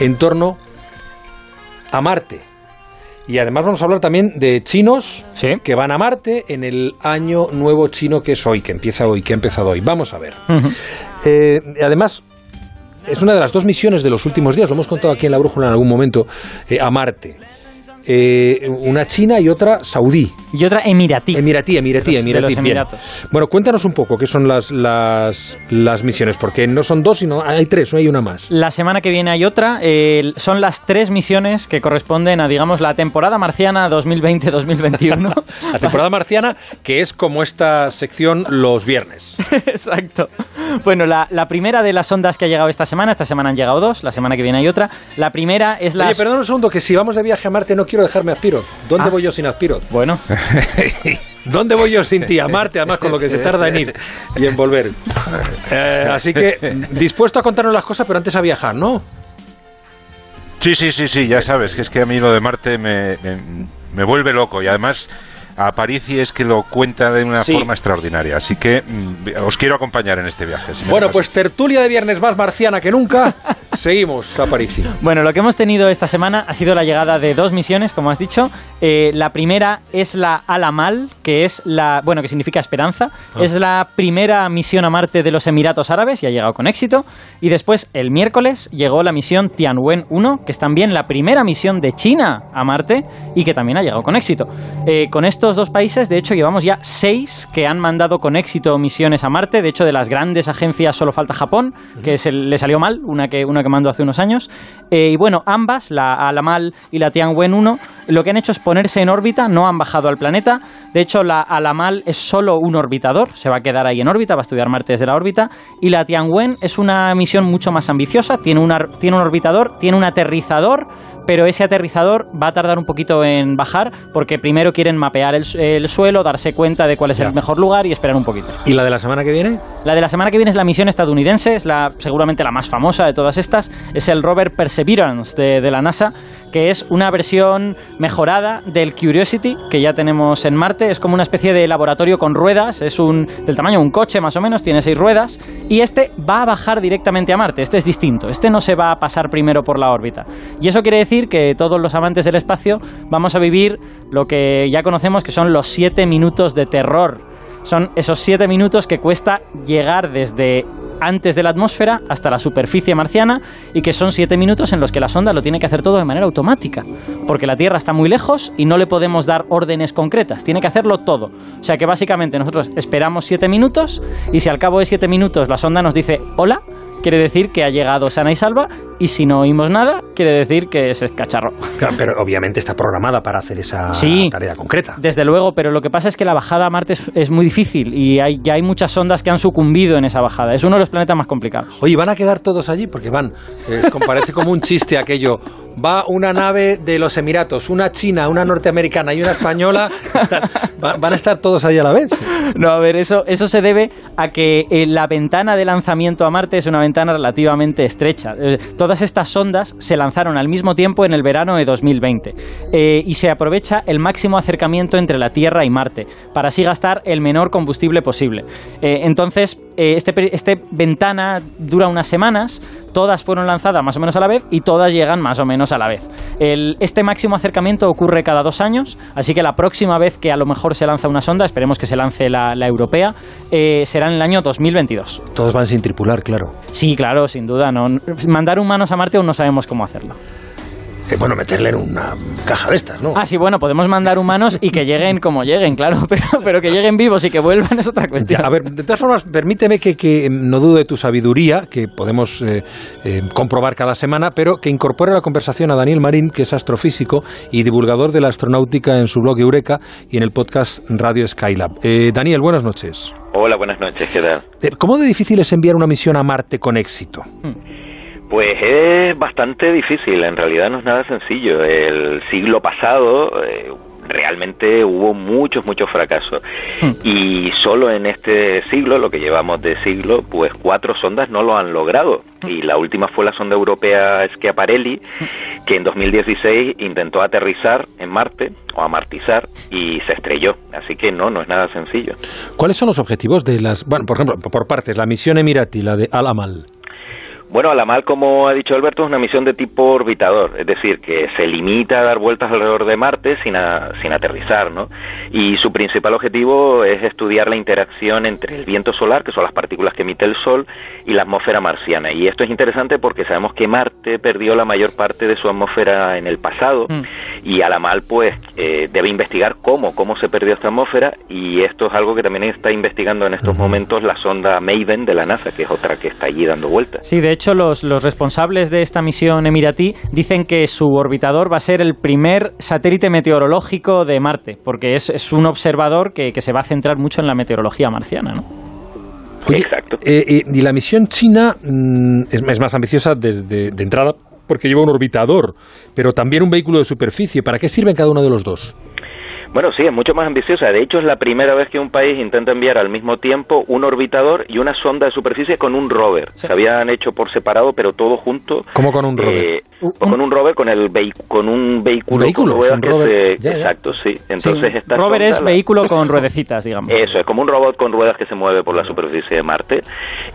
en torno a Marte. Y además vamos a hablar también de chinos Sí. que van a Marte en el año nuevo chino que es hoy, que empieza hoy, que ha empezado hoy. Vamos a ver. Eh, además, es una de las dos misiones de los últimos días, lo hemos contado aquí en la brújula en algún momento, eh, a Marte. Eh, una china y otra saudí. Y otra emiratí. Emiratí, emiratí, De los- de emiratí. los. Bueno, cuéntanos un poco qué son las, las, las misiones, porque no son dos, sino hay tres, no hay una más. La semana que viene hay otra. eh, son las tres misiones que corresponden a, digamos, la temporada marciana 2020-2021. La temporada marciana, que es como esta sección los viernes. Exacto. Bueno, la, la primera de las sondas que ha llegado esta semana, esta semana han llegado dos, la semana que viene hay otra. La primera es la... Oye, perdón un segundo, que si vamos de viaje a Marte no quiero dejarme a Aspiroz. ¿Dónde Ah. voy yo sin Aspiroz? Bueno, ¿Dónde voy yo sin ti? A Marte, además, con lo que se tarda en ir y en volver. Eh, así que, dispuesto a contarnos las cosas, pero antes a viajar, ¿no? Sí, sí, sí, sí, ya sabes, que es que a mí lo de Marte me, me, me vuelve loco y además a Parisi es que lo cuenta de una Sí. forma extraordinaria, así que mm, os quiero acompañar en este viaje. si Bueno, pues tertulia de viernes más marciana que nunca. Seguimos, Aparici. Bueno, lo que hemos tenido esta semana ha sido la llegada de dos misiones, como has dicho. Eh, la primera es la Alamal, que es la, bueno, que significa esperanza. Es la primera misión a Marte de los Emiratos Árabes y ha llegado con éxito. Y después, el miércoles, llegó la misión Tianwen 1, que es también la primera misión de China a Marte y que también ha llegado con éxito. Eh, con estos dos países, de hecho, llevamos ya seis que han mandado con éxito misiones a Marte. De hecho, de las grandes agencias solo falta Japón, que se le salió mal, una que, una que mandó hace unos años. Eh, y bueno, ambas, la Alamal y la Tianwen 1, lo que han hecho es ponerse en órbita, no han bajado al planeta. De hecho, la Alamal es solo un orbitador, se va a quedar ahí en órbita, va a estudiar Marte desde la órbita. Y la Tianwen es una misión mucho más ambiciosa, tiene, una, tiene un orbitador, tiene un aterrizador, pero ese aterrizador va a tardar un poquito en bajar porque primero quieren mapear el, el suelo, darse cuenta de cuál es Ya. el mejor lugar y esperar un poquito. ¿Y la de la semana que viene? La de la semana que viene es la misión estadounidense, es la, seguramente la más famosa de todas estas. Es el rover Perseverance de, de la NASA, que es una versión mejorada del Curiosity que ya tenemos en Marte. Es como una especie de laboratorio con ruedas, es un del tamaño de un coche más o menos, tiene seis ruedas. Y este va a bajar directamente a Marte, este es distinto, este no se va a pasar primero por la órbita. Y eso quiere decir que todos los amantes del espacio vamos a vivir lo que ya conocemos que son los siete minutos de terror son esos siete minutos que cuesta llegar desde antes de la atmósfera hasta la superficie marciana y que son siete minutos en los que la sonda lo tiene que hacer todo de manera automática, porque la Tierra está muy lejos y no le podemos dar órdenes concretas, tiene que hacerlo todo. O sea que básicamente nosotros esperamos siete minutos y si al cabo de siete minutos la sonda nos dice hola, quiere decir que ha llegado sana y salva y si no oímos nada, quiere decir que es cacharro. Claro, pero obviamente está programada para hacer esa Sí. tarea concreta. Desde luego, pero lo que pasa es que la bajada a Marte es, es muy difícil y hay, ya hay muchas sondas que han sucumbido en esa bajada. Es uno de los planetas más complicados. Oye, ¿van a quedar todos allí? Porque van, eh, parece como un chiste aquello. Va una nave de los Emiratos, una china, una norteamericana y una española. Va- van a estar todos allí a la vez. No, a ver, eso, eso se debe a que eh, la ventana de lanzamiento a Marte es una ventana relativamente estrecha. Eh, todas estas sondas se lanzaron al mismo tiempo en el verano de 2020 eh, y se aprovecha el máximo acercamiento entre la Tierra y Marte para así gastar el menor combustible posible. Eh, entonces, eh, este, este ventana dura unas semanas, todas fueron lanzadas más o menos a la vez y todas llegan más o menos a la vez. El- este máximo acercamiento ocurre cada dos años, así que la próxima vez que a lo mejor se lanza una sonda, esperemos que se lance la, la europea, eh, será en el año 2022. Todos van sin tripular, claro. Sí, claro, sin duda. No, mandar humanos a Marte aún no sabemos cómo hacerlo. Eh, bueno, meterle en una caja de estas, ¿no? Ah, sí, bueno, podemos mandar humanos y que lleguen como lleguen, claro, pero, pero que lleguen vivos y que vuelvan es otra Ya, cuestión. a ver, de todas formas, permíteme que, que, em, no dudo de tu sabiduría, que podemos eh, eh, comprobar cada semana, pero que incorpore a la conversación a Daniel Marín, que es astrofísico y divulgador de la astronáutica en su blog Eureka y en el podcast Radio Skylab. Eh, Daniel, buenas noches. Hola, buenas noches, ¿qué tal? Eh, ¿Cómo de difícil es enviar una misión a Marte con éxito? Pues es bastante difícil, en realidad no es nada sencillo. El siglo pasado eh, realmente hubo muchos, muchos fracasos. Y solo en este siglo, lo que llevamos de siglo, pues cuatro sondas no lo han logrado. Y la última fue la sonda europea Schiaparelli, que en 2016 intentó aterrizar en Marte, o amartizar, y se estrelló. Así que no, no es nada sencillo. ¿Cuáles son los objetivos de las... Bueno, por ejemplo, por partes, la misión Emirati, la de Al-Amal. Bueno, a la mal, como ha dicho Alberto, es una misión de tipo orbitador, es decir, que se limita a dar vueltas alrededor de Marte sin, sin aterrizar, ¿no? Y su principal objetivo es estudiar la interacción entre el viento solar, que son las partículas que emite el Sol, y la atmósfera marciana. Y esto es interesante porque sabemos que Marte perdió la mayor parte de su atmósfera en el pasado, mm. y a la mal, pues, eh, debe investigar cómo, cómo se perdió esta atmósfera, y esto es algo que también está investigando en estos momentos la sonda Maven de la NASA, que es otra que está allí dando vueltas. Sí, de hecho, los, los responsables de esta misión emiratí dicen que su orbitador va a ser el primer satélite meteorológico de Marte, porque es, es un observador que, que, se va a centrar mucho en la meteorología marciana, ¿no? Exacto. Eh, eh, y la misión china mm, es, más ambiciosa desde de entrada porque lleva un orbitador, pero también un vehículo de superficie. ¿Para qué sirven cada uno de los dos? Bueno, sí, es mucho más ambiciosa. De hecho, es la primera vez que un país intenta enviar al mismo tiempo un orbitador y una sonda de superficie con un rover. Se habían hecho por separado, pero todo junto. ¿Cómo con un rover? Eh, con un rover, con el con un vehículo, con ruedas que se... Exacto, sí. Entonces esta rover es vehículo con ruedecitas, digamos. Eso, es como un robot con ruedas que se mueve por la superficie de Marte.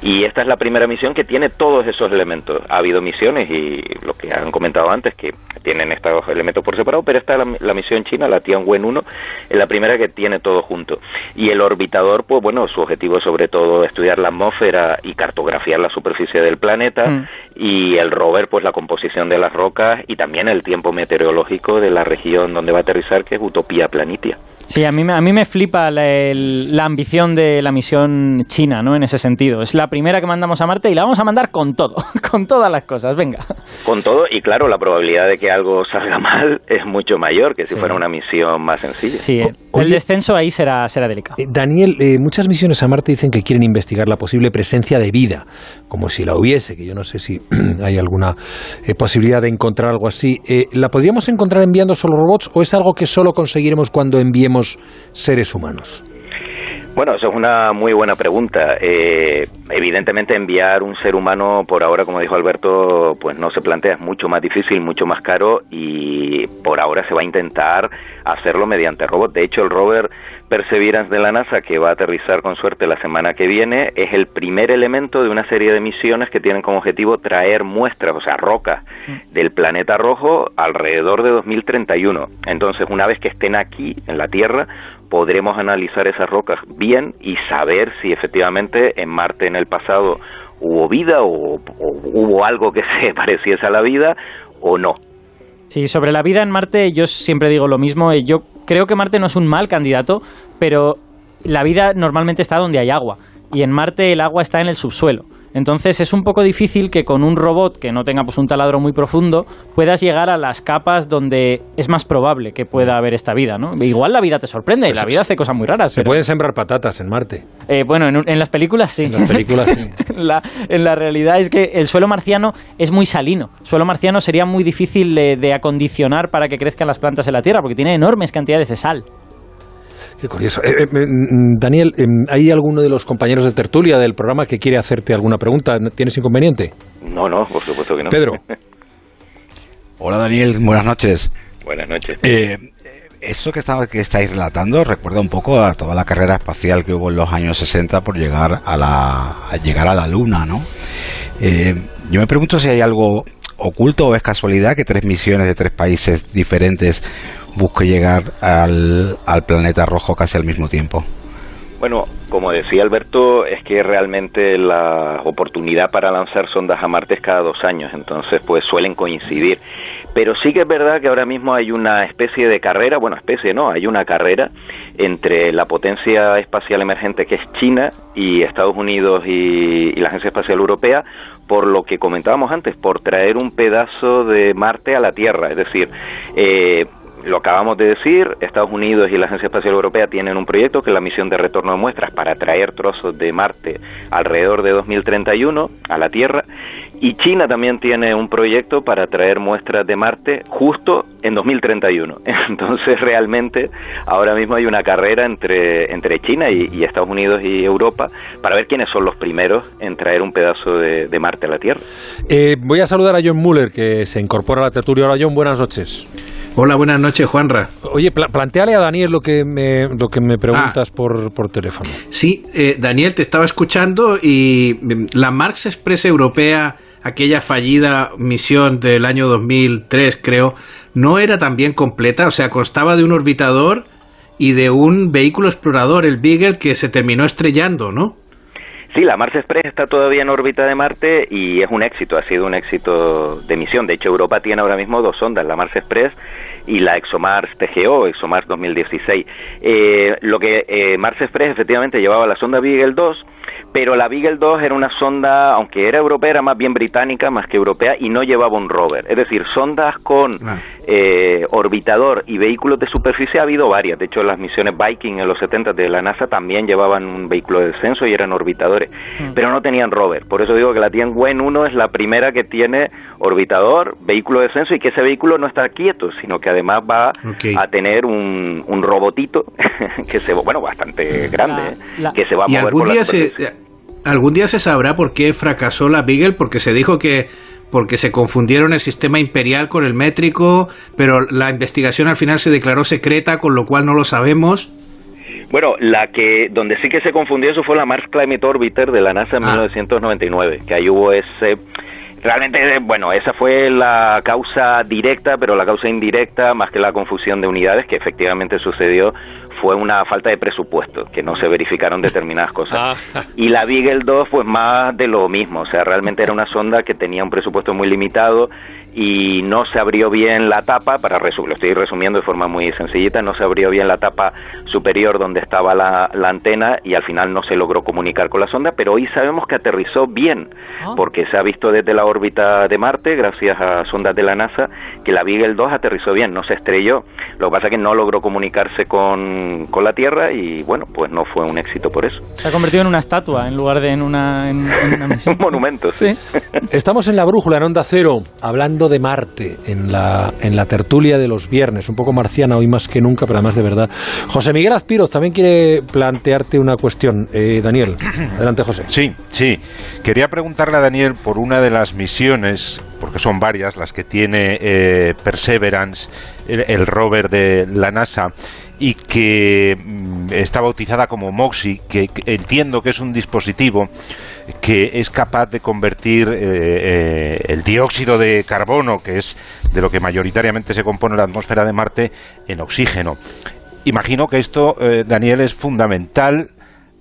Y esta es la primera misión que tiene todos esos elementos. Ha habido misiones y lo que han comentado antes que tienen estos elementos por separado, pero esta es la, misión china, la Tianwen 1 es la primera que tiene todo junto. Y el orbitador, pues bueno, su objetivo es sobre todo estudiar la atmósfera y cartografiar la superficie del planeta. Mm. Y el rover, pues la composición de las rocas y también el tiempo meteorológico de la región donde va a aterrizar, que es Utopía Planitia. Sí, a mí, a mí me flipa la, ambición de la misión china, ¿no? En ese sentido. Es la primera que mandamos a Marte y la vamos a mandar con todo, con todas las cosas, venga. Con todo, y claro, la probabilidad de que algo salga mal es mucho mayor que si fuera una misión más sencilla. Sí, el descenso ahí será, será delicado. Eh, Daniel, eh, muchas misiones a Marte dicen que quieren investigar la posible presencia de vida, como si la hubiese, que yo no sé si hay alguna eh, posibilidad de encontrar algo así. ¿La podríamos encontrar enviando solo robots o es algo que solo conseguiremos cuando enviemos seres humanos? Bueno, eso es una muy buena pregunta. Eh, evidentemente enviar un ser humano por ahora, como dijo Alberto, pues no se plantea, es mucho más difícil, mucho más caro y por ahora se va a intentar hacerlo mediante robot. De hecho, el rover Perseverance de la NASA, que va a aterrizar con suerte la semana que viene, es el primer elemento de una serie de misiones que tienen como objetivo traer muestras, o sea, rocas mm. del planeta rojo alrededor de 2031. Entonces, una vez que estén aquí, en la Tierra, podremos analizar esas rocas bien y saber si efectivamente en Marte en el pasado hubo vida o, hubo algo que se pareciese a la vida o no. Sí, sobre la vida en Marte yo siempre digo lo mismo. Eh, yo creo que Marte no es un mal candidato, pero la vida normalmente está donde hay agua. Y en Marte el agua está en el subsuelo. Entonces es un poco difícil que con un robot que no tenga pues, un taladro muy profundo puedas llegar a las capas donde es más probable que pueda haber esta vida, ¿no? Igual la vida te sorprende, pues la vida hace cosas muy raras. Se pueden sembrar patatas en Marte. Eh, bueno, en, las películas sí. En las películas sí. en, la, realidad es que el suelo marciano es muy salino. El suelo marciano sería muy difícil de acondicionar para que crezcan las plantas en la Tierra porque tiene enormes cantidades de sal. Qué curioso. Eh, eh, mm, Daniel, em, ¿hay alguno de los compañeros de tertulia del programa que quiere hacerte alguna pregunta? ¿Tienes inconveniente? No, no, por supuesto que no. Pedro. Hola Daniel, buenas noches. Buenas noches. Eh, eso que, que estáis relatando recuerda un poco a toda la carrera espacial que hubo en los años 60 por llegar a la, llegar a la Luna, ¿no? yo me pregunto si hay algo oculto o es casualidad que tres misiones de tres países diferentes busque llegar al, al planeta rojo casi al mismo tiempo. Bueno, como decía Alberto, es que realmente la oportunidad para lanzar sondas a Marte es cada dos años, entonces pues suelen coincidir. Pero sí que es verdad que ahora mismo hay una especie de carrera, bueno, especie no, hay una carrera entre la potencia espacial emergente que es China y Estados Unidos y, y la Agencia Espacial Europea por lo que comentábamos antes, por traer un pedazo de Marte a la Tierra, es decir, eh, lo acabamos de decir, Estados Unidos y la Agencia Espacial Europea tienen un proyecto que es la misión de retorno de muestras para traer trozos de Marte alrededor de 2031 a la Tierra y China también tiene un proyecto para traer muestras de Marte justo en 2031. Entonces realmente ahora mismo hay una carrera entre, entre China y, Estados Unidos y Europa para ver quiénes son los primeros en traer un pedazo de, Marte a la Tierra. Eh, voy a saludar a John Muller que se incorpora a la tertulia. Hola John, buenas noches. Hola, buenas noches, Juanra. Oye, planteale a Daniel lo que me, lo que me preguntas ah. por, por, teléfono. Sí, eh, Daniel, te estaba escuchando y mm, la Marx Express Europea aquella fallida misión del año 2003, creo, no era también completa, o sea, constaba de un orbitador y de un vehículo explorador, el Beagle, que se terminó estrellando, ¿no? Sí, la Mars Express está todavía en órbita de Marte y es un éxito, ha sido un éxito de misión. De hecho, Europa tiene ahora mismo dos sondas, la Mars Express y la ExoMars TGO, ExoMars 2016. Eh, lo que eh, Mars Express efectivamente llevaba la sonda Beagle 2 pero la Beagle 2 era una sonda, aunque era europea, era más bien británica más que europea y no llevaba un rover. Es decir, sondas con ah. eh, orbitador y vehículos de superficie ha habido varias. De hecho, las misiones Viking en los 70 de la NASA también llevaban un vehículo de descenso y eran orbitadores, mm. pero no tenían rover. Por eso digo que la Tianwen 1 es la primera que tiene orbitador, vehículo de descenso y que ese vehículo no está quieto, sino que además va a tener un, un robotito que se, bueno, bastante grande, ¿eh? que se va a mover por la ¿Algún día se sabrá por qué fracasó la Beagle? Porque se dijo que porque se confundieron el sistema imperial con el métrico, pero la investigación al final se declaró secreta, con lo cual no lo sabemos. Bueno, la que donde sí que se confundió eso fue la Mars Climate Orbiter de la NASA en 1999, ah. que ahí hubo ese realmente bueno, esa fue la causa directa, pero la causa indirecta más que la confusión de unidades que efectivamente sucedió fue una falta de presupuesto, que no se verificaron determinadas cosas. Ah. Y la Beagle 2, pues más de lo mismo, o sea, realmente era una sonda que tenía un presupuesto muy limitado y no se abrió bien la tapa, para lo estoy resumiendo de forma muy sencillita, no se abrió bien la tapa superior donde estaba la, antena y al final no se logró comunicar con la sonda, pero hoy sabemos que aterrizó bien, ah. porque se ha visto desde la órbita de Marte, gracias a sondas de la NASA, que la Beagle 2 aterrizó bien, no se estrelló. Lo que pasa es que no logró comunicarse con, con la Tierra y bueno, pues no fue un éxito por eso. Se ha convertido en una estatua en lugar de en una, en, un monumento, sí. Estamos en la brújula, en Onda Cero, hablando de Marte en la, en la tertulia de los viernes, un poco marciana hoy más que nunca, pero además de verdad. José Miguel Azpiroz también quiere plantearte una cuestión. Eh, Daniel, adelante José. Sí, sí. Quería preguntarle a Daniel por una de las misiones, porque son varias las que tiene eh, Perseverance, el, rover de la NASA y que mm, está bautizada como MOXIE, que, entiendo que es un dispositivo que es capaz de convertir eh, eh, el dióxido de carbono, que es de lo que mayoritariamente se compone la atmósfera de Marte, en oxígeno. Imagino que esto, eh, Daniel, es fundamental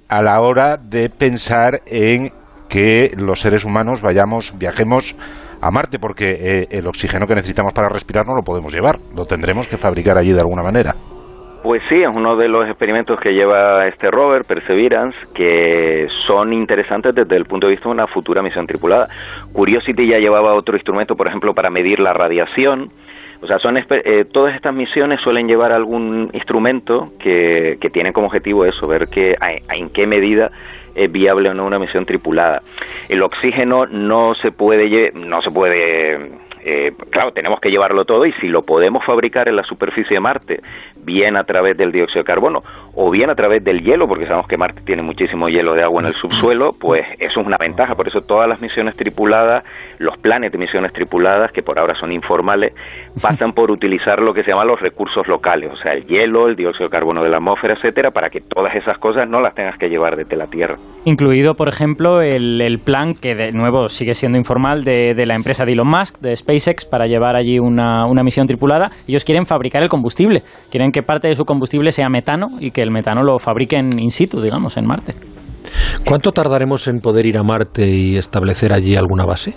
a la hora de pensar en que los seres humanos vayamos, viajemos a Marte, porque el oxígeno que necesitamos para respirar no lo podemos llevar, lo tendremos que fabricar allí de alguna manera. Pues sí, es uno de los experimentos que lleva este rover, Perseverance, que son interesantes desde el punto de vista de una futura misión tripulada. Curiosity ya llevaba otro instrumento, por ejemplo, para medir la radiación. O sea, son eh, todas estas misiones suelen llevar algún instrumento que, que tiene como objetivo eso, ver que, en qué medida es viable o no una misión tripulada. El oxígeno no se puede, no se puede eh, claro, tenemos que llevarlo todo y si lo podemos fabricar en la superficie de Marte, bien a través del dióxido de carbono o bien a través del hielo, porque sabemos que Marte tiene muchísimo hielo de agua en el subsuelo, pues eso es una ventaja. Por eso todas las misiones tripuladas, los planes de misiones tripuladas, que por ahora son informales, pasan por utilizar lo que se llama los recursos locales, o sea, el hielo, el dióxido de carbono de la atmósfera, etcétera, para que todas esas cosas no las tengas que llevar desde la Tierra. Incluido, por ejemplo, el, plan que de nuevo sigue siendo informal de, de la empresa de Elon Musk, de Space SpaceX para llevar allí una, una misión tripulada. Ellos quieren fabricar el combustible, quieren que parte de su combustible sea metano y que el metano lo fabriquen in situ, digamos, en Marte. ¿Cuánto tardaremos en poder ir a Marte y establecer allí alguna base?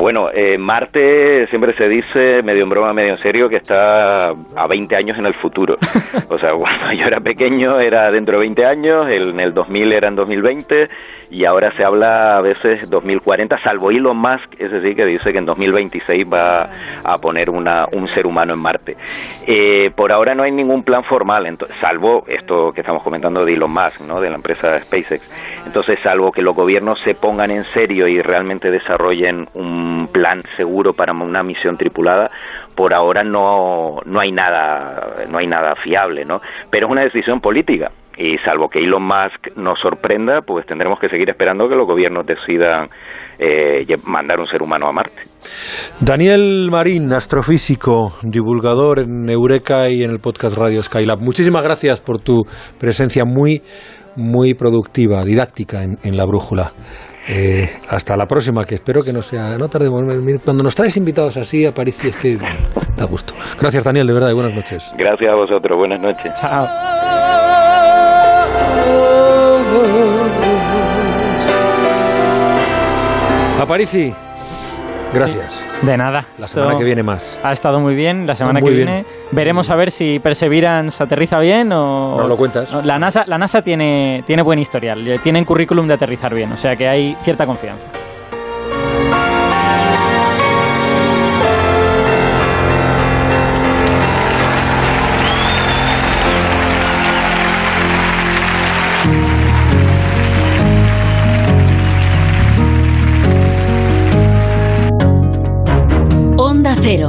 Bueno, eh, Marte siempre se dice, medio en broma, medio en serio, que está a 20 años en el futuro. O sea, cuando yo era pequeño era dentro de 20 años, en el 2000 era en 2020 y ahora se habla a veces 2040, salvo Elon Musk, es decir, que dice que en 2026 va a poner una, un ser humano en Marte. Eh, por ahora no hay ningún plan formal, salvo esto que estamos comentando de Elon Musk, ¿no? de la empresa SpaceX. Entonces, salvo que los gobiernos se pongan en serio y realmente desarrollen un plan seguro para una misión tripulada, por ahora no, no hay nada no hay nada fiable, ¿no? Pero es una decisión política y salvo que Elon Musk nos sorprenda, pues tendremos que seguir esperando que los gobiernos decidan eh, mandar un ser humano a Marte. Daniel Marín, astrofísico, divulgador en Eureka y en el podcast Radio Skylab. Muchísimas gracias por tu presencia muy, muy productiva, didáctica en, en la brújula. Eh, hasta la próxima, que espero que no sea. No tardemos. Cuando nos traes invitados así a París, es que da gusto. Gracias, Daniel, de verdad, y buenas noches. Gracias a vosotros, buenas noches. Chao. Aparici, gracias. De nada. La Esto semana que viene más. Ha estado muy bien. La semana Muy que bien. viene veremos a ver si Perseverance aterriza bien o. No lo cuentas. La NASA, la NASA tiene, tiene buen historial. Tienen currículum de aterrizar bien. O sea que hay cierta confianza.